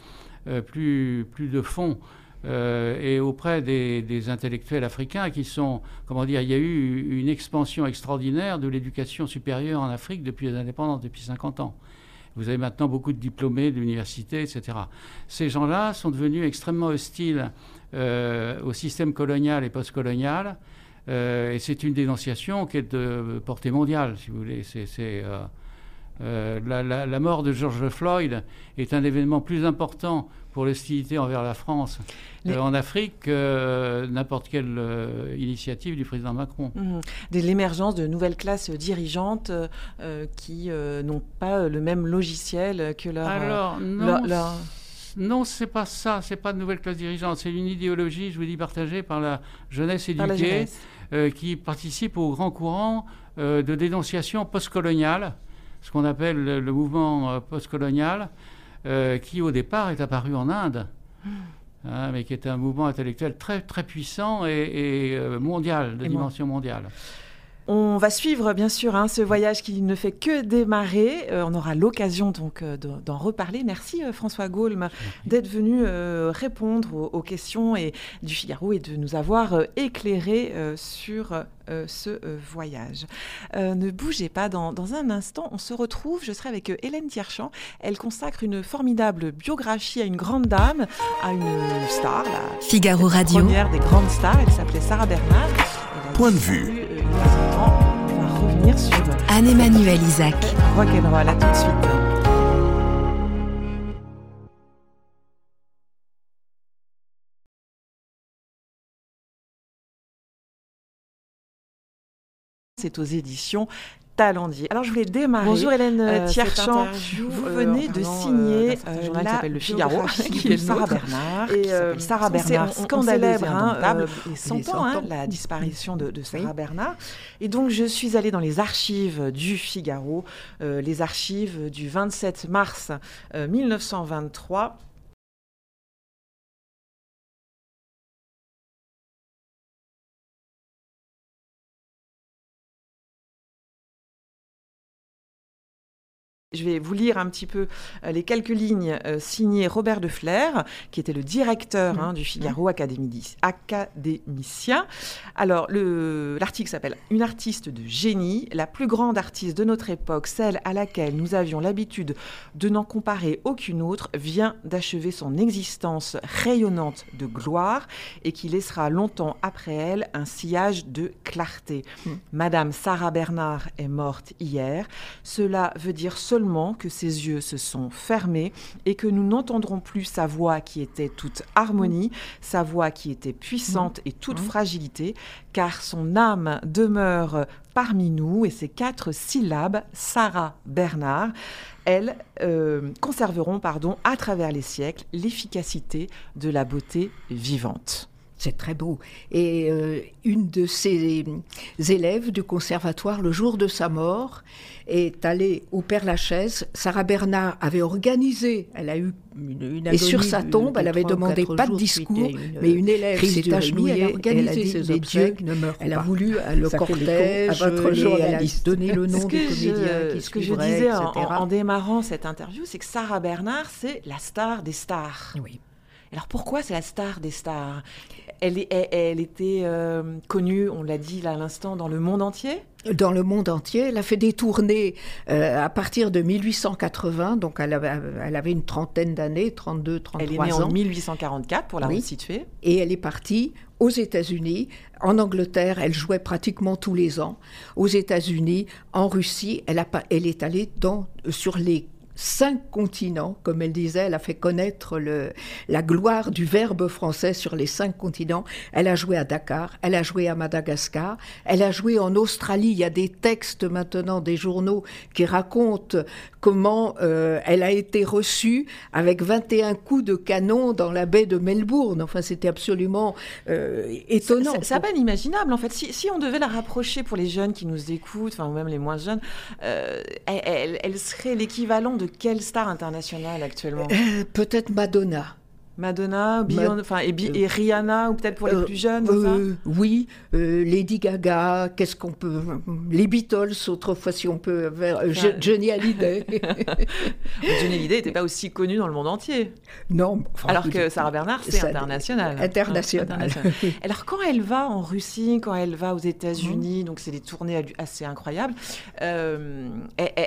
euh, plus, plus de fond euh, et auprès des, des, intellectuels africains qui sont, comment dire, il y a eu une expansion extraordinaire de l'éducation supérieure en Afrique depuis les indépendances, depuis 50 ans. Vous avez maintenant beaucoup de diplômés de l'université, etc. Ces gens-là sont devenus extrêmement hostiles euh, au système colonial et postcolonial. Euh, et c'est une dénonciation qui est de portée mondiale, si vous voulez. C'est, euh, euh, la, mort de George Floyd est un événement plus important pour l'hostilité envers la France euh, en Afrique que euh, n'importe quelle initiative du président Macron. Mmh. L'émergence de nouvelles classes dirigeantes qui n'ont pas le même logiciel que leur... Alors, non, non c'est pas ça, c'est pas de nouvelles classes dirigeantes, c'est une idéologie, je vous dis, partagée par la jeunesse éduquée qui participe au grand courant de dénonciation postcoloniale ce qu'on appelle le, mouvement euh, postcolonial, euh, qui au départ est apparu en Inde, hmm. hein, mais qui est un mouvement intellectuel très, très puissant et, euh, mondial, de dimension mondiale. On va suivre bien sûr hein, ce voyage qui ne fait que démarrer. Euh, on aura l'occasion donc euh, d'en reparler. Merci euh, François Gaulme d'être venu répondre aux, questions et, du Figaro et de nous avoir éclairé sur ce voyage. ne bougez pas, dans, dans, un instant, on se retrouve. Je serai avec Hélène Tierchamp. Elle consacre une formidable biographie à une grande dame, à une star, la Figaro Radio. première des grandes stars. Elle s'appelait Sarah Bernard. Point de vue on va revenir sur Anne-Emmanuel Isaac. Rock'n'roll, à tout de suite. C'est aux éditions Talendier. Alors je voulais démarrer. Bonjour Hélène euh, Tierchamp. Vous euh, venez de euh, signer un journal qui s'appelle Le Figaro, *laughs* qui est Sarah Bernard. Et Sarah Bernard, scandaleuse et indomptable. et 100 ans, hein, la disparition de, de Sarah Bernard. Et donc je suis allée dans les archives du Figaro, les archives du 27 mars 1923. Je vais vous lire un petit peu euh, les quelques lignes euh, signées Robert de Flair, qui était le directeur hein, du Figaro académicien. Alors, l'article s'appelle Une artiste de génie, la plus grande artiste de notre époque, celle à laquelle nous avions l'habitude de n'en comparer aucune autre, vient d'achever son existence rayonnante de gloire et qui laissera longtemps après elle un sillage de clarté. Hmm. Madame Sarah Bernard est morte hier. Cela veut dire seulement que ses yeux se sont fermés et que nous n'entendrons plus sa voix qui était toute harmonie, sa voix qui était puissante et toute fragilité, car son âme demeure parmi nous et ces quatre syllabes, Sarah Bernard, elles euh, conserveront pardon, à travers les siècles l'efficacité de la beauté vivante. C'est très beau. Et euh, une de ses élèves du conservatoire, le jour de sa mort, est allée au Père Lachaise. Sarah Bernard avait organisé, elle a eu une, Et sur sa tombe, elle avait demandé pas de discours, mais une élève s'est agenouillée, elle a organisé ses obsèques. Elle a voulu le cortège, à votre journaliste, donner le nom du comédien qui Ce que je disais en, en démarrant cette interview, c'est que Sarah Bernard, c'est la star des stars. Oui. Alors pourquoi c'est la star des stars? Elle, était euh, connue, on l'a dit là à l'instant, dans le monde entier? Dans le monde entier. Elle a fait des tournées euh, à partir de 1880, donc elle avait, une trentaine d'années, 32, 33 ans. Elle est née en 1844, pour la resituer. Et elle est partie aux États-Unis, en Angleterre, elle jouait pratiquement tous les ans. Aux États-Unis, en Russie, elle, a, elle est allée dans, sur les cinq continents, comme elle disait, elle a fait connaître le, la gloire du verbe français sur les cinq continents. Elle a joué à Dakar, elle a joué à Madagascar, elle a joué en Australie. Il y a des textes maintenant des journaux qui racontent comment euh, elle a été reçue avec 21 coups de canon dans la baie de Melbourne. Enfin, c'était absolument euh, étonnant. C'est à peine imaginable, en fait. Si, si, on devait la rapprocher pour les jeunes qui nous écoutent, enfin, ou même les moins jeunes, euh, elle, elle serait l'équivalent de de quelle star internationale actuellement? Euh, Peut-être Madonna. Madonna, enfin, et, et, Rihanna, ou peut-être pour les euh, plus jeunes euh, Oui, Lady Gaga, qu'est-ce qu'on peut. Les Beatles, autrefois, si on peut. Johnny Hallyday. *laughs* Johnny Hallyday n'était pas aussi connu dans le monde entier. Non. Alors que Sarah Bernard, c'est international. International. *laughs* Alors, quand elle va en Russie, quand elle va aux États-Unis, mmh. donc c'est des tournées assez incroyables, elle,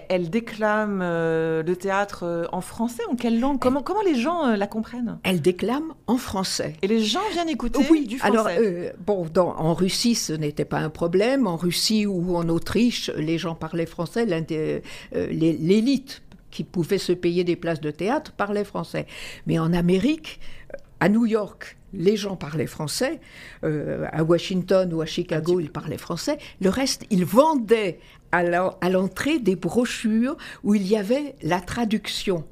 elle, déclame le théâtre en français En quelle langue? Comment, comment les gens la comprennent? Elle déclame en français. Et les gens viennent écouter oui, du français. Alors, euh, bon, en Russie, ce n'était pas un problème. En Russie ou en Autriche, les gens parlaient français. Euh, l'élite qui pouvait se payer des places de théâtre parlait français. Mais en Amérique, à New York, les gens parlaient français. Euh, à Washington ou à Chicago, ils parlaient français. Le reste, ils vendaient à l'entrée des brochures où il y avait la traduction.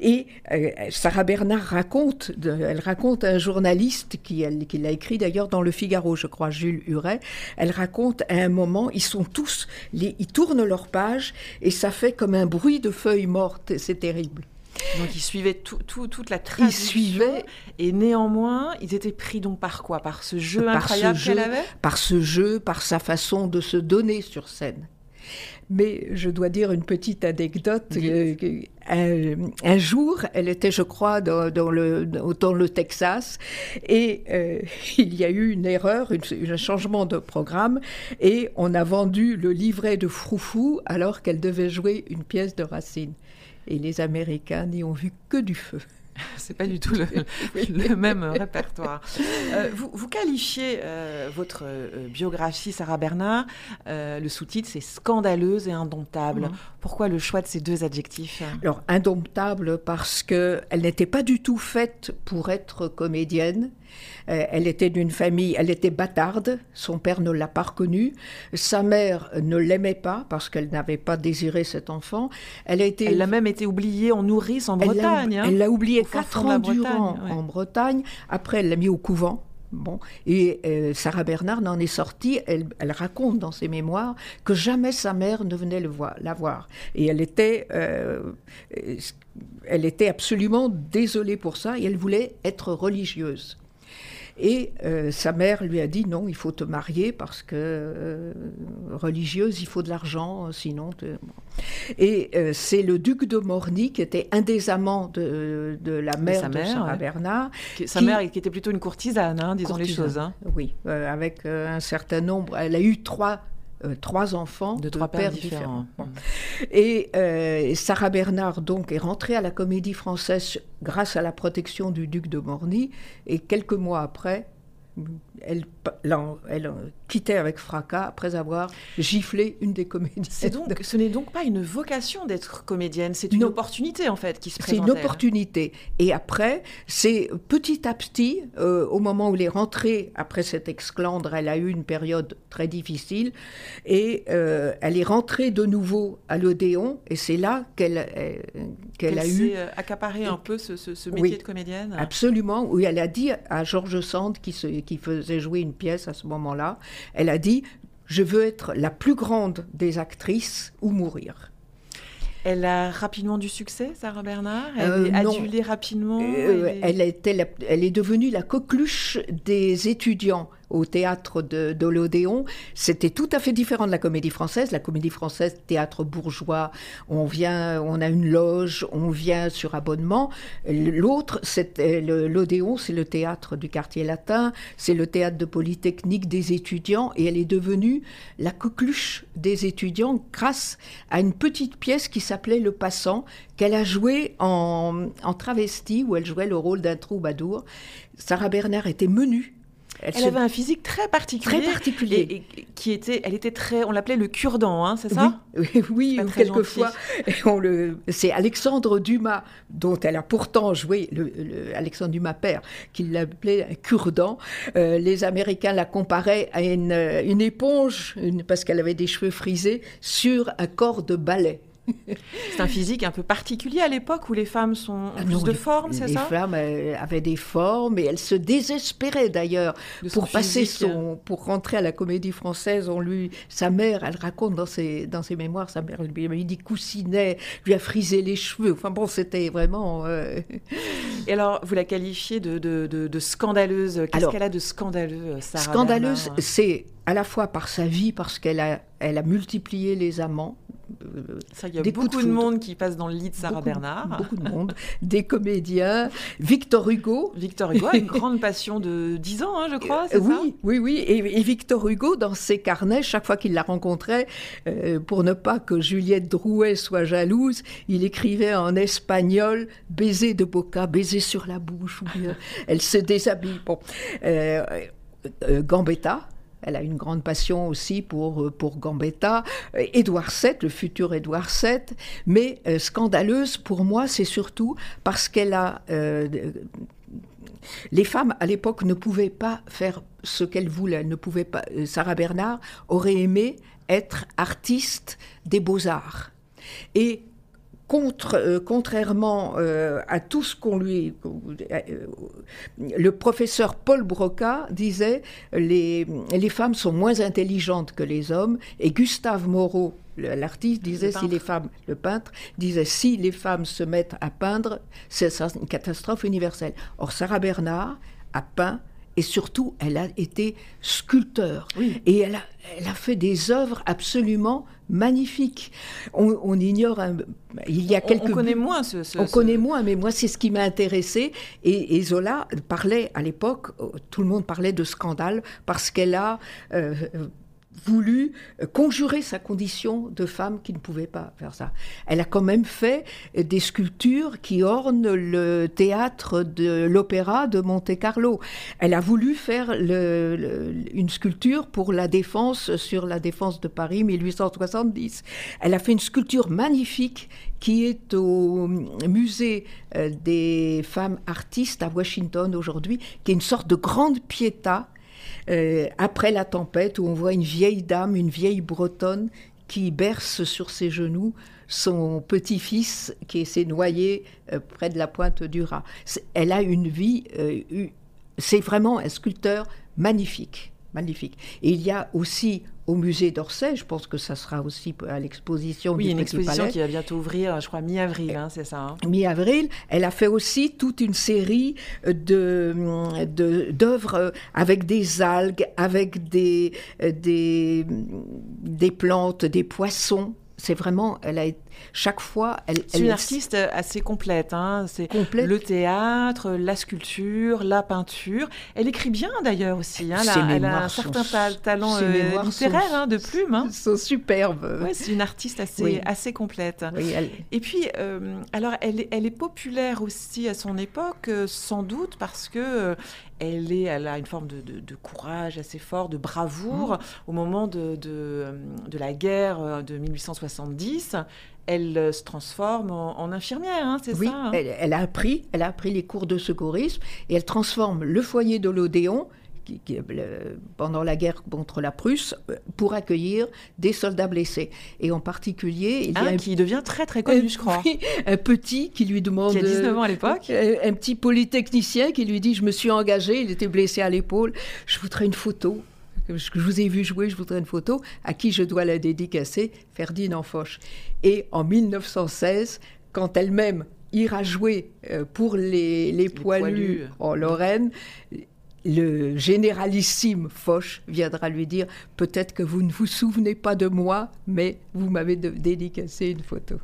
Et euh, Sarah Bernard raconte, elle raconte un journaliste qui, l'a écrit d'ailleurs dans Le Figaro, je crois, Jules Huret. Elle raconte à un moment, ils sont tous, ils tournent leur page et ça fait comme un bruit de feuilles mortes. C'est terrible. Donc ils suivaient toute la tradition. Ils suivaient. Et néanmoins, ils étaient pris donc par quoi? Par ce jeu incroyable qu'elle avait? Par ce jeu, par sa façon de se donner sur scène. Mais je dois dire une petite anecdote. Euh, un, jour, elle était, je crois, dans, le, dans le Texas, et euh, *laughs* il y a eu une erreur, un changement de programme, et on a vendu le livret de Froufou alors qu'elle devait jouer une pièce de Racine. Et les Américains n'y ont vu que du feu. *laughs* c'est pas du tout le, *laughs* même répertoire. Euh, vous, qualifiez euh, votre euh, biographie, Sarah Bernard, le sous-titre c'est scandaleuse et indomptable. Mhm. Pourquoi le choix de ces deux adjectifs? Alors, indomptable parce qu'elle n'était pas du tout faite pour être comédienne. Euh, elle était d'une famille, elle était bâtarde, son père ne l'a pas reconnue, sa mère ne l'aimait pas parce qu'elle n'avait pas désiré cet enfant. Elle a été, elle a même été oubliée en nourrice en Bretagne. Hein. Elle l'a oubliée quatre ans durant en Bretagne. Après, elle l'a mis au couvent. Bon, et euh, Sarah Bernard n'en est sortie. Elle, raconte dans ses mémoires que jamais sa mère ne venait le voir, la voir. Et elle était, euh, elle était absolument désolée pour ça. Et elle voulait être religieuse. Et euh, sa mère lui a dit non, il faut te marier parce que euh, religieuse, il faut de l'argent, sinon. Et euh, c'est le duc de Morny qui était un des amants de, la mère de, Sarah Bernard. sa mère qui était plutôt une courtisane, hein, disons les choses. Hein. Oui, avec un certain nombre. Elle a eu trois euh, trois enfants de, trois pères, différents. Et euh, Sarah Bernard donc est rentrée à la Comédie Française grâce à la protection du duc de Morny. Et quelques mois après, elle, elle, quittait avec fracas après avoir giflé une des comédiennes. Donc, ce n'est donc pas une vocation d'être comédienne, c'est une opportunité en fait qui se présente. C'est une opportunité. Et après, c'est petit à petit, euh, au moment où elle est rentrée, après cette exclandre, elle a eu une période très difficile, et euh, elle est rentrée de nouveau à l'Odéon, et c'est là qu'elle euh, qu'elle a eu... accaparé un peu ce, métier de comédienne Absolument, où elle a dit à Georges Sand, qui, se, qui faisait jouer une pièce à ce moment-là, elle a dit Je veux être la plus grande des actrices ou mourir. Elle a rapidement du succès, Sarah Bernard Elle euh, est adulée rapidement euh, elle, était elle est devenue la coqueluche des étudiants au théâtre de, l'Odéon, c'était tout à fait différent de la comédie française. La comédie française, théâtre bourgeois, on vient, on a une loge, on vient sur abonnement. L'autre, l'Odéon, c'est le théâtre du quartier latin, c'est le théâtre de Polytechnique des étudiants, et elle est devenue la coqueluche des étudiants grâce à une petite pièce qui s'appelait Le Passant, qu'elle a jouée en, en travesti, où elle jouait le rôle d'un troubadour. Sarah Bernard était menue elle, avait un physique très particulier. Très particulier. Et, qui était, elle était très, on l'appelait le cure-dent, hein, c'est ça? Oui, oui, quelquefois. le, c'est Alexandre Dumas, dont elle a pourtant joué, le, Alexandre Dumas père, qui l'appelait cure-dent. Euh, les Américains la comparaient à une, une éponge, parce qu'elle avait des cheveux frisés, sur un corps de ballet. *laughs* C'est un physique un peu particulier à l'époque où les femmes sont ah plus de forme, c'est ça? Les femmes euh, avaient des formes et elles se désespéraient d'ailleurs pour passer son, pour rentrer à la Comédie Française. On lui, sa mère, elle raconte dans ses dans ses mémoires, sa mère lui a dit coussinet, lui a frisé les cheveux. Enfin bon, c'était vraiment. Euh, et alors, vous la qualifiez de, de, de, scandaleuse. Qu'est-ce qu'elle a de scandaleux, Sarah Scandaleuse, c'est à la fois par sa vie, parce qu'elle a, elle a multiplié les amants. Ça, il y a beaucoup de, monde qui passe dans le lit de Sarah Bernard. Beaucoup de monde, des comédiens. Victor Hugo. Victor Hugo a une *laughs* grande passion de 10 ans, hein, je crois, c'est oui, ça Oui, oui, et, Victor Hugo, dans ses carnets, chaque fois qu'il la rencontrait, euh, pour ne pas que Juliette Drouet soit jalouse, il écrivait en espagnol « baiser de boca, baiser sur la bouche », ou bien « elle se déshabille bon. Euh, euh, Gambetta, elle a une grande passion aussi pour, euh, pour Gambetta. Euh, Édouard VII, le futur Édouard VII. Mais euh, scandaleuse pour moi, c'est surtout parce qu'elle a. les femmes à l'époque ne pouvaient pas faire ce qu'elles voulaient. Ne pouvaient pas. Sarah Bernard aurait aimé être artiste des beaux-arts. Et Contre, euh, contrairement euh, à tout ce qu'on lui... Euh, le professeur Paul Broca disait les, les femmes sont moins intelligentes que les hommes, et Gustave Moreau, l'artiste, disait si les femmes, le peintre, disait si les femmes se mettent à peindre, c'est une catastrophe universelle. Or, Sarah Bernard a peint et surtout, elle a été sculpteur. Et elle a, elle a fait des œuvres absolument magnifiques. On, ignore, il y a quelques... On, connaît moins ce... on connaît moins, mais moi, c'est ce qui m'a intéressé. Et, Zola parlait, à l'époque, tout le monde parlait de scandale, parce qu'elle a... Euh, voulu euh, conjurer sa condition de femme qui ne pouvait pas faire ça. Elle a quand même fait euh, des sculptures qui ornent le théâtre de l'opéra de Monte-Carlo. Elle a voulu faire une sculpture pour la défense sur la défense de Paris 1870. Elle a fait une sculpture magnifique qui est au musée euh, des femmes artistes à Washington aujourd'hui, qui est une sorte de grande piéta euh, après la tempête, où on voit une vieille dame, une vieille bretonne, qui berce sur ses genoux son petit-fils qui s'est noyé euh, près de la pointe du Raz. Elle a une vie, euh, c'est vraiment un sculpteur magnifique. magnifique. Et il y a aussi au musée d'Orsay, je pense que ça sera aussi à l'exposition oui, du une exposition qui va bientôt ouvrir, je crois mi-avril, hein, c'est ça. Hein. Mi-avril, elle a fait aussi toute une série de d'œuvres avec des algues, avec des, des des plantes, des poissons c'est vraiment, elle a chaque fois, elle. C'est une artiste assez complète. Hein. C'est le théâtre, la sculpture, la peinture. Elle écrit bien d'ailleurs aussi. Hein. Elle, a, un certain talent euh, littéraire hein, de plume. Hein. Sont superbes. Ouais, c'est une artiste assez, assez complète. Et puis, euh, alors, elle, elle est populaire aussi à son époque, euh, sans doute parce que elle, est, elle a une forme de, de, courage assez fort, de bravoure. Mmh. Au moment de, de, la guerre euh, de 1870, elle euh, se transforme en, infirmière, hein, c'est oui, ça hein? elle, elle, a appris, elle a appris les cours de secourisme et elle transforme le foyer de l'Odéon pendant la guerre contre la Prusse euh, pour accueillir des soldats blessés. Et en particulier, il y a un, qui devient très très connu, je *laughs* crois. Un petit qui lui demande... Qui a 19 ans à l'époque. Euh, un, petit polytechnicien qui lui dit, je me suis engagé, il était blessé à l'épaule, je voudrais une photo. Je vous ai vu jouer, je voudrais une photo. À qui je dois la dédicacer Ferdinand Foch. Et en 1916, quand elle-même ira jouer euh, pour les, les, poilus, en Lorraine, le généralissime Foch viendra lui dire peut-être que vous ne vous souvenez pas de moi, mais vous m'avez dédicacé une photo.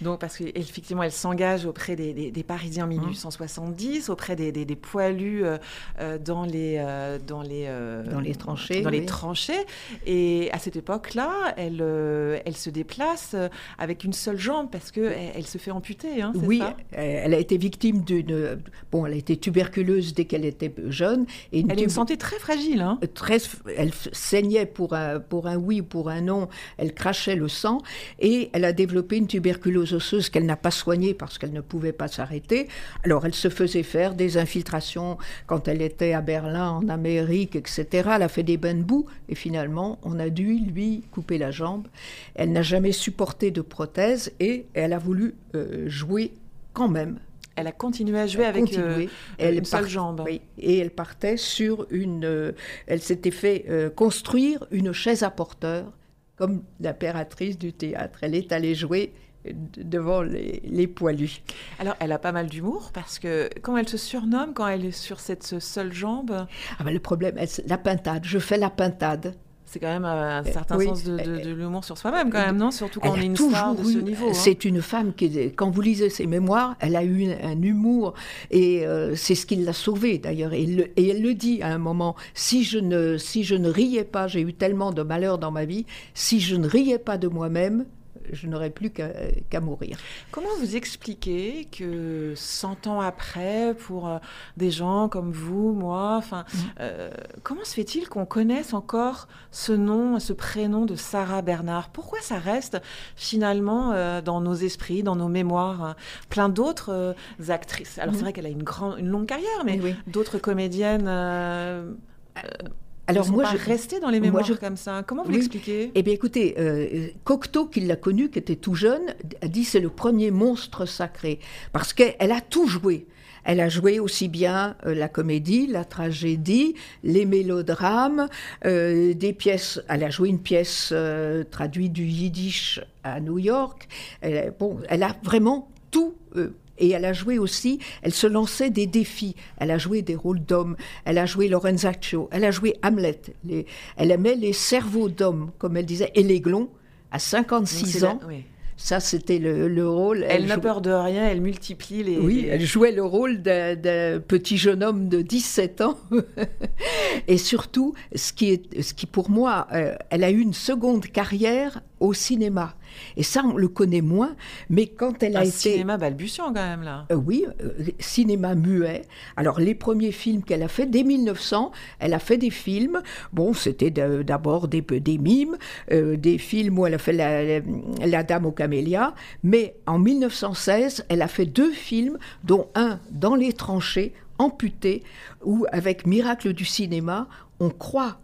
Donc, parce qu'effectivement, elle s'engage auprès des, Parisiens en 1870, mmh. auprès des, poilus euh, euh, dans, les, euh, dans, les, dans les tranchées. Dans les tranchées. Et à cette époque-là, elle, elle se déplace avec une seule jambe parce qu'elle elle se fait amputer. Hein, oui, ça? elle a été victime d'une. Bon, elle a été tuberculeuse dès qu'elle était jeune. Et une elle a une santé très fragile. Hein. Très, elle saignait pour un, pour un oui ou pour un non. Elle crachait le sang. Et elle a développé une tuberculose osseuses qu'elle n'a pas soignées parce qu'elle ne pouvait pas s'arrêter. Alors elle se faisait faire des infiltrations quand elle était à Berlin, en Amérique, etc. Elle a fait des bains de boue et finalement on a dû lui couper la jambe. Elle n'a jamais supporté de prothèse et elle a voulu euh, jouer quand même elle a continué à jouer avec euh, une seule jambe. Oui, et elle partait sur une. Euh, elle s'était fait construire une chaise à porteur, comme l'impératrice du théâtre. Elle est allée jouer devant les, poilus. Alors, elle a pas mal d'humour parce que quand elle se surnomme, quand elle est sur cette seule jambe. Ah ben, le problème, la pintade. Je fais la pintade. C'est quand même un certain sens de, l'humour sur soi-même, quand même, non? Surtout quand on est une star de ce niveau. Hein. C'est une femme qui, quand vous lisez ses mémoires, elle a eu un, humour et euh, c'est ce qui l'a sauvée d'ailleurs. Et, et, elle le dit à un moment si je ne, si je ne riais pas, j'ai eu tellement de malheur dans ma vie, si je ne riais pas de moi-même, je n'aurais plus qu'à mourir. Comment vous expliquez que 100 ans après, pour euh, des gens comme vous, moi, enfin, mm. euh, comment se fait-il qu'on connaisse encore ce nom, ce prénom de Sarah Bernard Pourquoi ça reste finalement euh, dans nos esprits, dans nos mémoires hein? Plein d'autres actrices. Alors c'est mm. vrai qu'elle a une, grande, une longue carrière, mais d'autres comédiennes alors moi, je restais dans les mémoires comme ça. Comment vous l'expliquez? Eh bien, écoutez, euh, Cocteau, qui l'a connu, qui était tout jeune, a dit c'est le premier monstre sacré parce qu'elle a tout joué. Elle a joué aussi bien euh, la comédie, la tragédie, les mélodrames, euh, des pièces. Elle a joué une pièce traduite du yiddish à New York. Elle, bon, elle a vraiment tout et elle a joué aussi, elle se lançait des défis. Elle a joué des rôles d'hommes, elle a joué Lorenzaccio, elle a joué Hamlet. elle aimait les cerveaux d'hommes, comme elle disait, et les glons, à 56 ans. Ça, c'était le, rôle. Elle, n'a peur de rien, elle multiplie les. Oui, elle jouait le rôle d'un petit jeune homme de 17 ans. *laughs* et surtout, ce qui, est, ce qui pour moi, euh, elle a eu une seconde carrière au cinéma. Et ça, on le connaît moins, mais quand elle a été... cinéma balbutiant quand même, là. Euh, oui, euh, cinéma muet. Alors, les premiers films qu'elle a fait, dès 1900, elle a fait des films. Bon, c'était d'abord des, des mimes, euh, des films où elle a fait la, la, Dame aux camélias, mais en 1916, elle a fait deux films, dont un dans les tranchées, amputé, où, avec Miracle du cinéma, on croit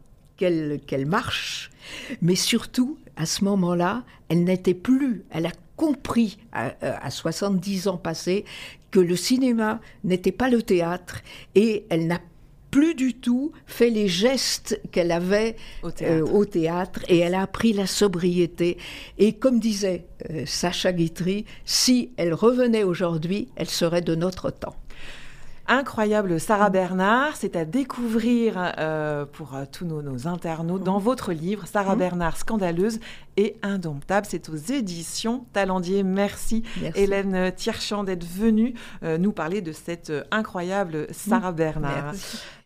qu'elle marche, mais surtout, à ce moment-là, elle n'était plus, elle a compris à, 70 ans passés que le cinéma n'était pas le théâtre et elle n'a plus du tout fait les gestes qu'elle avait au théâtre. et elle a appris la sobriété. Et comme disait Sacha Guitry, si elle revenait aujourd'hui, elle serait de notre temps incroyable Sarah Bernard. C'est à découvrir euh, pour euh, tous nos, internautes dans votre livre, Sarah mmh. Bernard, scandaleuse et indomptable. C'est aux éditions Talendier. Merci, Hélène Tierchamp d'être venue euh, nous parler de cette incroyable Sarah mmh. Bernard.